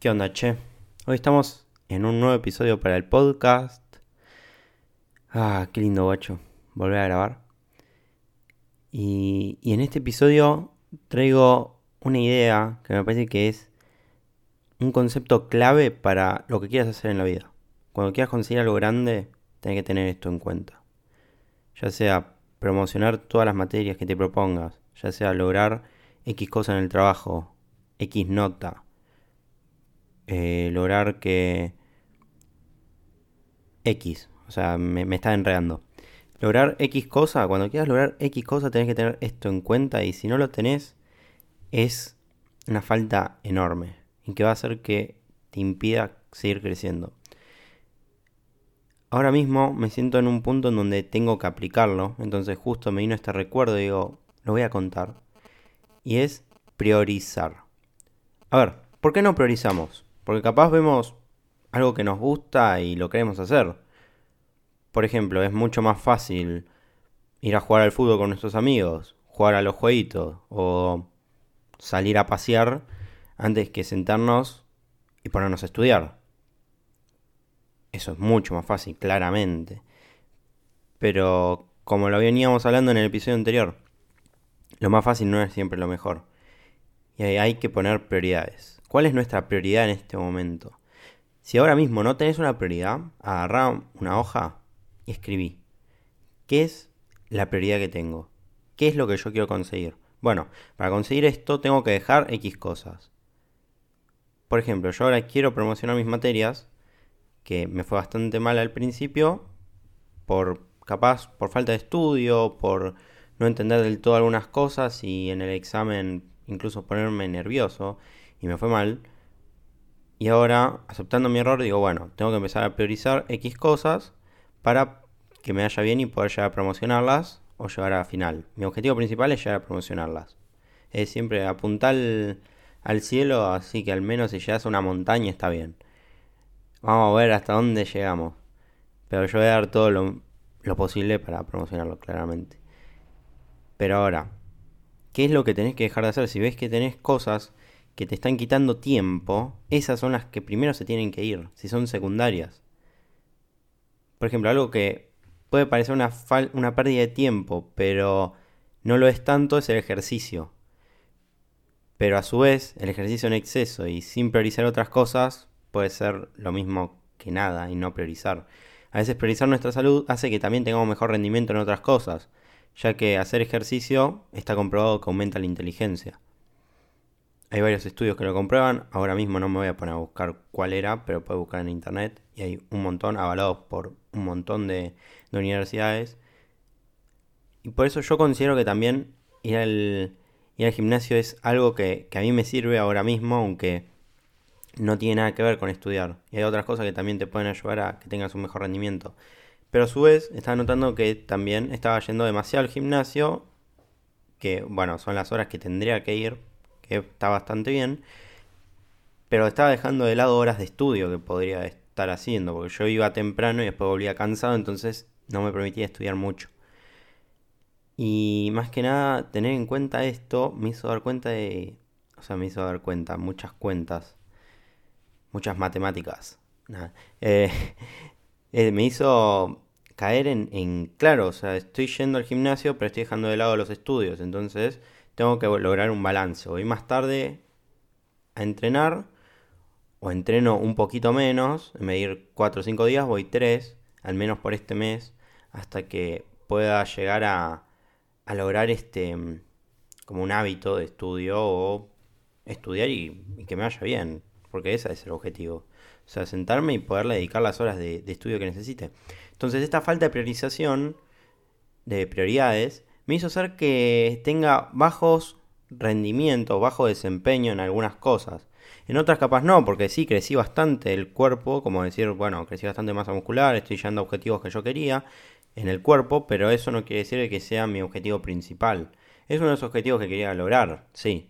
¿Qué onda, che? Hoy estamos en un nuevo episodio para el podcast. Ah, qué lindo, guacho. Volver a grabar. Y, en este episodio traigo una idea que me parece que es un concepto clave para lo que quieras hacer en la vida. Cuando quieras conseguir algo grande, tenés que tener esto en cuenta. Ya sea promocionar todas las materias que te propongas, ya sea lograr X cosa en el trabajo, X nota, eh, lograr que X, o sea, me, me, está enredando. Lograr X cosa, cuando quieras lograr X cosa tenés que tener esto en cuenta y si no lo tenés es una falta enorme y que va a hacer que te impida seguir creciendo. Ahora mismo me siento en un punto en donde tengo que aplicarlo, entonces justo me vino este recuerdo y digo, lo voy a contar. Y es priorizar. A ver, ¿por qué no priorizamos? Porque capaz vemos algo que nos gusta y lo queremos hacer. Por ejemplo, es mucho más fácil ir a jugar al fútbol con nuestros amigos, jugar a los jueguitos o salir a pasear antes que sentarnos y ponernos a estudiar. Eso es mucho más fácil, claramente. Pero como lo veníamos hablando en el episodio anterior, lo más fácil no es siempre lo mejor. Y hay que poner prioridades. ¿Cuál es nuestra prioridad en este momento? Si ahora mismo no tenés una prioridad, agarrá una hoja y escribí. ¿Qué es la prioridad que tengo? ¿Qué es lo que yo quiero conseguir? Bueno, para conseguir esto tengo que dejar X cosas. Por ejemplo, yo ahora quiero promocionar mis materias, que me fue bastante mal al principio, por capaz por falta de estudio, por no entender del todo algunas cosas y en el examen incluso ponerme nervioso y me fue mal. Y ahora, aceptando mi error, digo, bueno, tengo que empezar a priorizar X cosas para que me vaya bien y poder llegar a promocionarlas o llegar a final. Mi objetivo principal es llegar a promocionarlas. Es siempre apuntar al, cielo, así que al menos si llegas a una montaña está bien. Vamos a ver hasta dónde llegamos. Pero yo voy a dar todo lo, lo posible para promocionarlo claramente. Pero ahora, ¿qué es lo que tenés que dejar de hacer? Si ves que tenés cosas que te están quitando tiempo, esas son las que primero se tienen que ir, si son secundarias. Por ejemplo, algo que puede parecer una, una pérdida de tiempo, pero no lo es tanto, es el ejercicio. Pero a su vez, el ejercicio en exceso y sin priorizar otras cosas puede ser lo mismo que nada y no priorizar. A veces priorizar nuestra salud hace que también tengamos mejor rendimiento en otras cosas, ya que hacer ejercicio está comprobado que aumenta la inteligencia. Hay varios estudios que lo comprueban. Ahora mismo no me voy a poner a buscar cuál era, pero puedes buscar en internet. Y hay un montón, avalados por un montón de, universidades. Y por eso yo considero que también ir al, ir al gimnasio es algo que, que, a mí me sirve ahora mismo, aunque no tiene nada que ver con estudiar. Y hay otras cosas que también te pueden ayudar a que tengas un mejor rendimiento. Pero a su vez, estaba notando que también estaba yendo demasiado al gimnasio, que bueno, son las horas que tendría que ir que está bastante bien, pero estaba dejando de lado horas de estudio que podría estar haciendo, porque yo iba temprano y después volvía cansado, entonces no me permitía estudiar mucho. Y más que nada, tener en cuenta esto me hizo dar cuenta de... O sea, me hizo dar cuenta, muchas cuentas, muchas matemáticas. Eh, eh, me hizo caer en, claro, o sea, estoy yendo al gimnasio, pero estoy dejando de lado los estudios, entonces tengo que lograr un balance. Voy más tarde a entrenar o entreno un poquito menos, en vez de ir 4 o 5 días, voy 3, al menos por este mes, hasta que pueda llegar a, a lograr este como un hábito de estudio o estudiar y, que me vaya bien, porque ese es el objetivo. O sea, sentarme y poderle dedicar las horas de, de estudio que necesite. Entonces, esta falta de priorización, de prioridades, me hizo hacer que tenga bajos rendimientos, bajo desempeño en algunas cosas. En otras capas no, porque sí crecí bastante el cuerpo, como decir, bueno, crecí bastante masa muscular, estoy llegando a objetivos que yo quería en el cuerpo, pero eso no quiere decir que sea mi objetivo principal. Es uno de los objetivos que quería lograr, sí.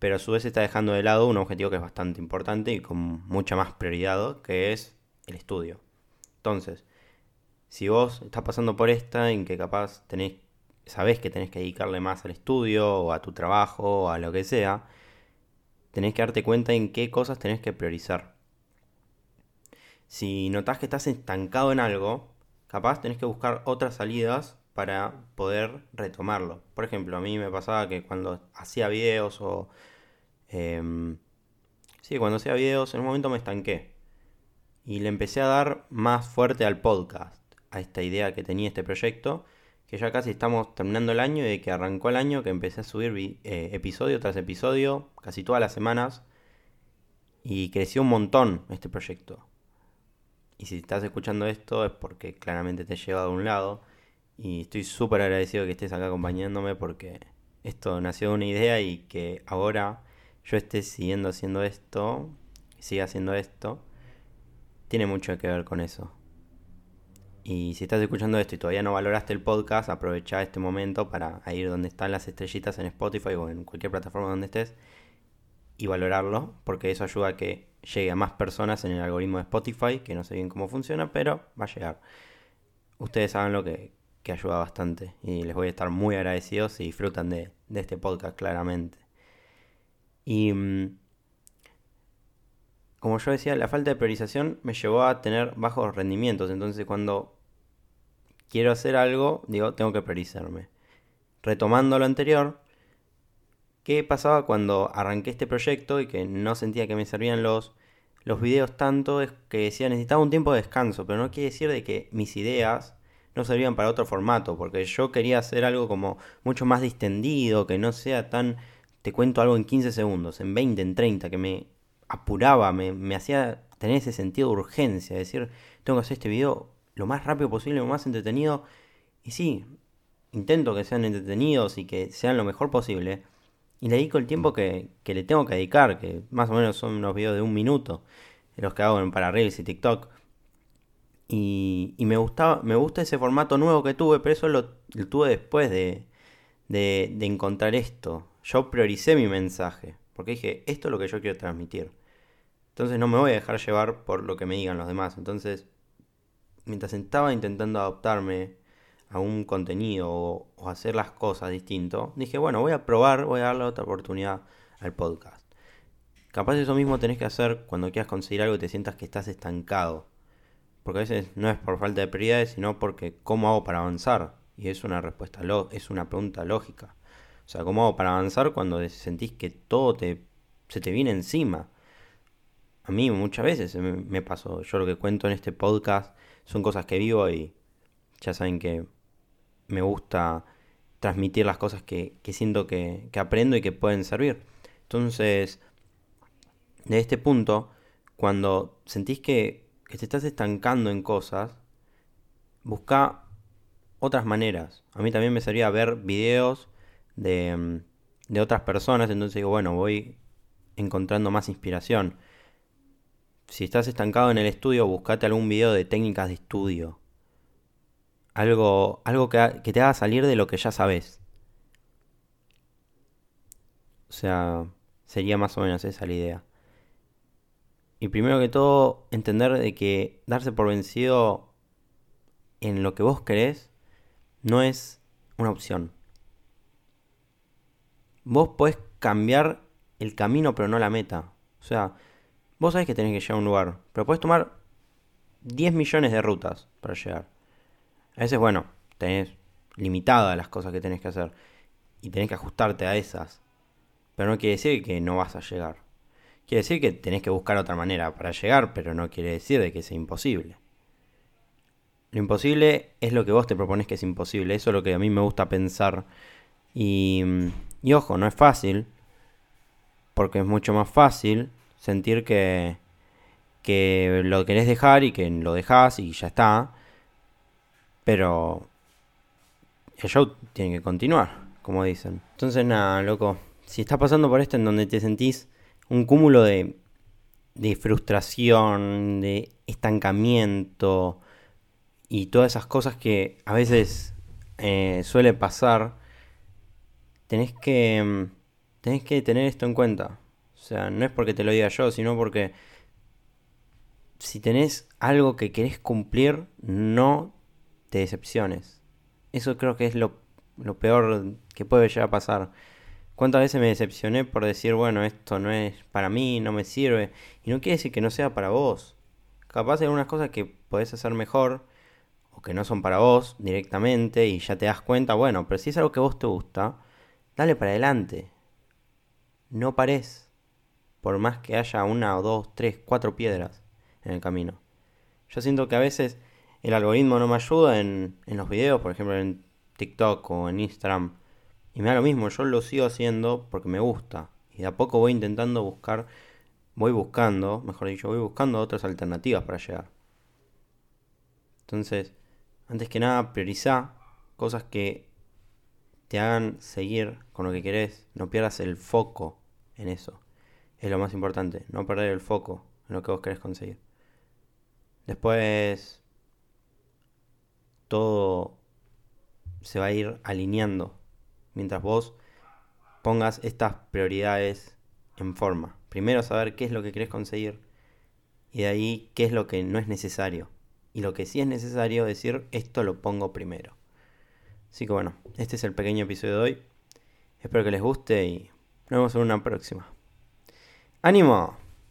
Pero a su vez está dejando de lado un objetivo que es bastante importante y con mucha más prioridad, que es el estudio. Entonces, si vos estás pasando por esta, en que capaz tenés sabes que tenés que dedicarle más al estudio o a tu trabajo o a lo que sea, tenés que darte cuenta en qué cosas tenés que priorizar. Si notas que estás estancado en algo, capaz tenés que buscar otras salidas para poder retomarlo. Por ejemplo, a mí me pasaba que cuando hacía videos o... Em, sí, cuando hacía videos en un momento me estanqué. Y le empecé a dar más fuerte al podcast, a esta idea que tenía este proyecto, que ya casi estamos terminando el año y de que arrancó el año que empecé a subir eh, episodio tras episodio, casi todas las semanas. Y creció un montón este proyecto. Y si estás escuchando esto es porque claramente te he llevado a un lado. Y estoy súper agradecido que estés acá acompañándome porque esto nació de una idea y que ahora yo esté siguiendo haciendo esto, siga haciendo esto, tiene mucho que ver con eso. Y si estás escuchando esto y todavía no valoraste el podcast, aprovecha este momento para ir donde están las estrellitas en Spotify o en cualquier plataforma donde estés y valorarlo, porque eso ayuda a que llegue a más personas en el algoritmo de Spotify, que no sé bien cómo funciona, pero va a llegar. Ustedes saben lo que, que ayuda bastante y les voy a estar muy agradecidos si disfrutan de, este podcast claramente. Y mm, como yo decía, la falta de priorización me llevó a tener bajos rendimientos, entonces cuando quiero hacer algo, digo, tengo que priorizarme. Retomando lo anterior, ¿qué pasaba cuando arranqué este proyecto y que no sentía que me servían los, los videos tanto? Es que decía, necesitaba un tiempo de descanso, pero no quiere decir de que mis ideas no servían para otro formato, porque yo quería hacer algo como mucho más distendido, que no sea tan, te cuento algo en 15 segundos, en 20, en 30, que me apuraba, me, me hacía tener ese sentido de urgencia, decir, tengo que hacer este video lo más rápido posible, lo más entretenido, y sí, intento que sean entretenidos y que sean lo mejor posible, y le dedico el tiempo que, que le tengo que dedicar, que más o menos son unos videos de un minuto, los que hago en para Reels y TikTok, y, me, gustaba, me gusta ese formato nuevo que tuve, pero eso lo, tuve después de, de, encontrar esto. Yo prioricé mi mensaje, porque dije, esto es lo que yo quiero transmitir. Entonces no me voy a dejar llevar por lo que me digan los demás. Entonces, mientras estaba intentando adaptarme a un contenido o, o, hacer las cosas distinto, dije, bueno, voy a probar, voy a darle otra oportunidad al podcast. Capaz eso mismo tenés que hacer cuando quieras conseguir algo y te sientas que estás estancado. Porque a veces no es por falta de prioridades, sino porque ¿cómo hago para avanzar? Y es una respuesta, es una pregunta lógica. O sea, ¿cómo hago para avanzar cuando sentís que todo te, se te viene encima? A mí muchas veces me, pasó. Yo lo que cuento en este podcast son cosas que vivo y ya saben que me gusta transmitir las cosas que, que siento que, que aprendo y que pueden servir. Entonces, de este punto, cuando sentís que que te estás estancando en cosas, busca otras maneras. A mí también me servía ver videos de, mm, de otras personas, entonces digo, bueno, voy encontrando más inspiración. Si estás estancado en el estudio, buscate algún video de técnicas de estudio. Algo, algo que, que te haga salir de lo que ya sabes. O sea, sería más o menos esa la idea. Y primero que todo, entender de que darse por vencido en lo que vos querés no es una opción. Vos podés cambiar el camino pero no la meta. O sea, vos sabés que tenés que llegar a un lugar, pero podés tomar 10 millones de rutas para llegar. A veces, bueno, tenés limitadas las cosas que tenés que hacer y tenés que ajustarte a esas. Pero no quiere decir que no vas a llegar. Quiere decir que tenés que buscar otra manera para llegar, pero no quiere decir de que sea imposible. Lo imposible es lo que vos te propones que es imposible. Eso es lo que a mí me gusta pensar. Y, y ojo, no es fácil. Porque es mucho más fácil sentir que, que lo querés dejar y que lo dejás y ya está. Pero el show tiene que continuar, como dicen. Entonces nada, loco. Si estás pasando por esto en donde te sentís un cúmulo de, de frustración, de estancamiento y todas esas cosas que a veces eh, suele pasar, tenés que, tenés que tener esto en cuenta. O sea, no es porque te lo diga yo, sino porque si tenés algo que querés cumplir, no te decepciones. Eso creo que es lo, lo peor que puede llegar a pasar ¿Cuántas veces me decepcioné por decir, bueno, esto no es para mí, no me sirve? Y no quiere decir que no sea para vos. Capaz hay algunas cosas que podés hacer mejor o que no son para vos directamente y ya te das cuenta, bueno, pero si es algo que vos te gusta, dale para adelante. No pares. Por más que haya una o dos, tres, cuatro piedras en el camino. Yo siento que a veces el algoritmo no me ayuda en, en los videos, por ejemplo en TikTok o en Instagram y me da lo mismo, yo lo sigo haciendo porque me gusta. Y de a poco voy intentando buscar, voy buscando, mejor dicho, voy buscando otras alternativas para llegar. Entonces, antes que nada, prioriza cosas que te hagan seguir con lo que querés. No pierdas el foco en eso. Es lo más importante, no perder el foco en lo que vos querés conseguir. Después, todo se va a ir alineando mientras vos pongas estas prioridades en forma. Primero saber qué es lo que querés conseguir y de ahí qué es lo que no es necesario. Y lo que sí es necesario decir, esto lo pongo primero. Así que bueno, este es el pequeño episodio de hoy. Espero que les guste y nos vemos en una próxima. ¡Ánimo!